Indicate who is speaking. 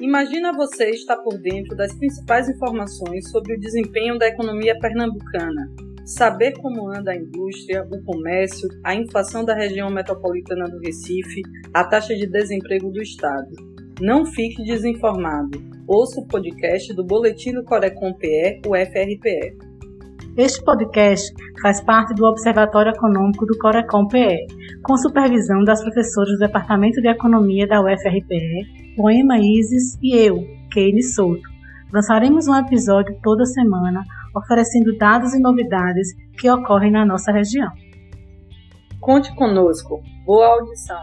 Speaker 1: Imagina você estar por dentro das principais informações sobre o desempenho da economia pernambucana, saber como anda a indústria, o comércio, a inflação da região metropolitana do Recife, a taxa de desemprego do estado. Não fique desinformado. Ouça o podcast do Boletim do Corecom PE, o FRPE.
Speaker 2: Este podcast faz parte do Observatório Econômico do Corecom PE, com supervisão das professoras do Departamento de Economia da UFRPE Poema Isis e eu, Keine Souto. Lançaremos um episódio toda semana oferecendo dados e novidades que ocorrem na nossa região.
Speaker 1: Conte conosco. Boa audição!